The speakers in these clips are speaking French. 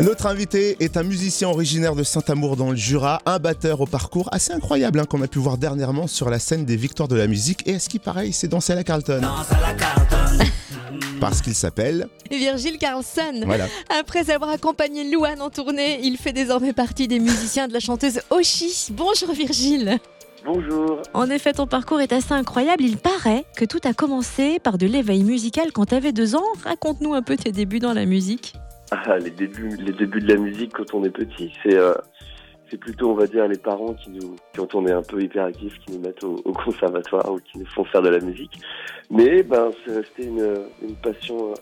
Notre invité est un musicien originaire de Saint-Amour dans le Jura, un batteur au parcours assez incroyable hein, qu'on a pu voir dernièrement sur la scène des Victoires de la musique. Et à ce qui paraît, il s'est dansé à la Carlton. Parce qu'il s'appelle Virgile Carlson. Voilà. Après avoir accompagné Louane en tournée, il fait désormais partie des musiciens de la chanteuse Oshi. Bonjour Virgile. Bonjour. En effet, ton parcours est assez incroyable. Il paraît que tout a commencé par de l'éveil musical quand tu avais deux ans. Raconte-nous un peu tes débuts dans la musique. Ah, les débuts, les débuts de la musique quand on est petit, c'est euh, plutôt, on va dire, les parents qui nous, quand on est un peu hyperactif, qui nous mettent au, au conservatoire ou qui nous font faire de la musique. Mais ben, c'est resté une, une passion euh,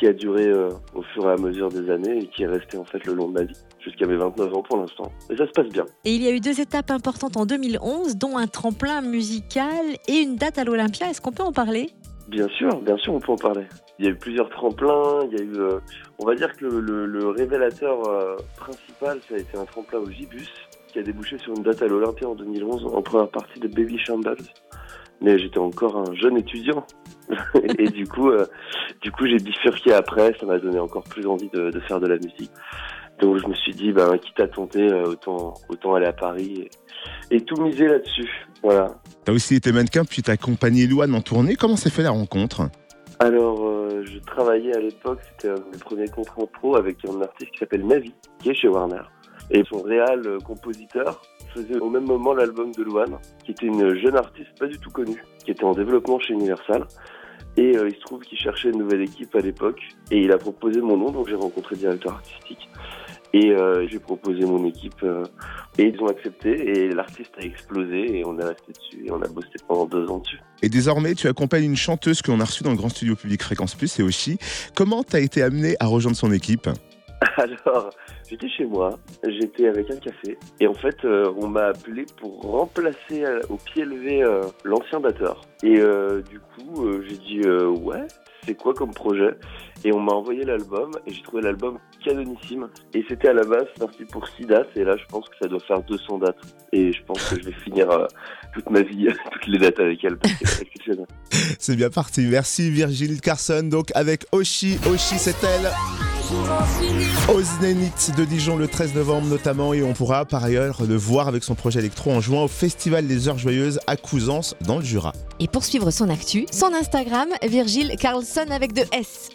qui a duré euh, au fur et à mesure des années et qui est restée en fait le long de ma vie, jusqu'à mes 29 ans pour l'instant. Et ça se passe bien. Et il y a eu deux étapes importantes en 2011, dont un tremplin musical et une date à l'Olympia. Est-ce qu'on peut en parler? Bien sûr, bien sûr, on peut en parler. Il y a eu plusieurs tremplins, il y a eu, euh, on va dire que le, révélateur euh, principal, ça a été un tremplin au Gibus, qui a débouché sur une date à l'Olympia en 2011, en première partie de Baby Shambles. Mais j'étais encore un jeune étudiant. et du coup, euh, du coup, j'ai bifurqué après, ça m'a donné encore plus envie de faire de la musique. Donc je me suis dit, ben, quitte à tenter, euh, autant, autant aller à Paris et, et tout miser là-dessus. Voilà. T'as aussi été mannequin, puis t'as accompagné Louane en tournée. Comment s'est fait la rencontre? Alors, euh, je travaillais à l'époque, c'était mes premiers contrats en pro avec un artiste qui s'appelle Navi, qui est chez Warner. Et son réal euh, compositeur faisait au même moment l'album de Luan, qui était une jeune artiste pas du tout connue, qui était en développement chez Universal. Et il se trouve qu'il cherchait une nouvelle équipe à l'époque, et il a proposé mon nom, donc j'ai rencontré le directeur artistique. Et euh, j'ai proposé mon équipe, euh, et ils ont accepté, et l'artiste a explosé, et on est resté dessus, et on a bossé pendant deux ans dessus. Et désormais, tu accompagnes une chanteuse que l'on a reçue dans le grand studio public Fréquence Plus, c'est Oshi. Comment t'as été amené à rejoindre son équipe? Alors, j'étais chez moi, j'étais avec un café, et en fait, euh, on m'a appelé pour remplacer euh, au pied levé euh, l'ancien batteur. Et du coup, j'ai dit euh, ouais, c'est quoi comme projet Et on m'a envoyé l'album, et j'ai trouvé l'album canonissime. Et c'était à la base parti pour 6 dates, et là, je pense que ça doit faire 200 dates. Et je pense que je vais finir euh, toute ma vie, toutes les dates avec elle, c'est. C'est bien parti. Merci Virgile Carson. Donc avec Oshi, Oshi c'est elle. Au Zénith de Dijon le 13 novembre notamment et on pourra par ailleurs le voir avec son projet électro en jouant au Festival des Heures Joyeuses à Cousance dans le Jura. Et pour suivre son actu, son Instagram, Virgile Carlson avec deux S.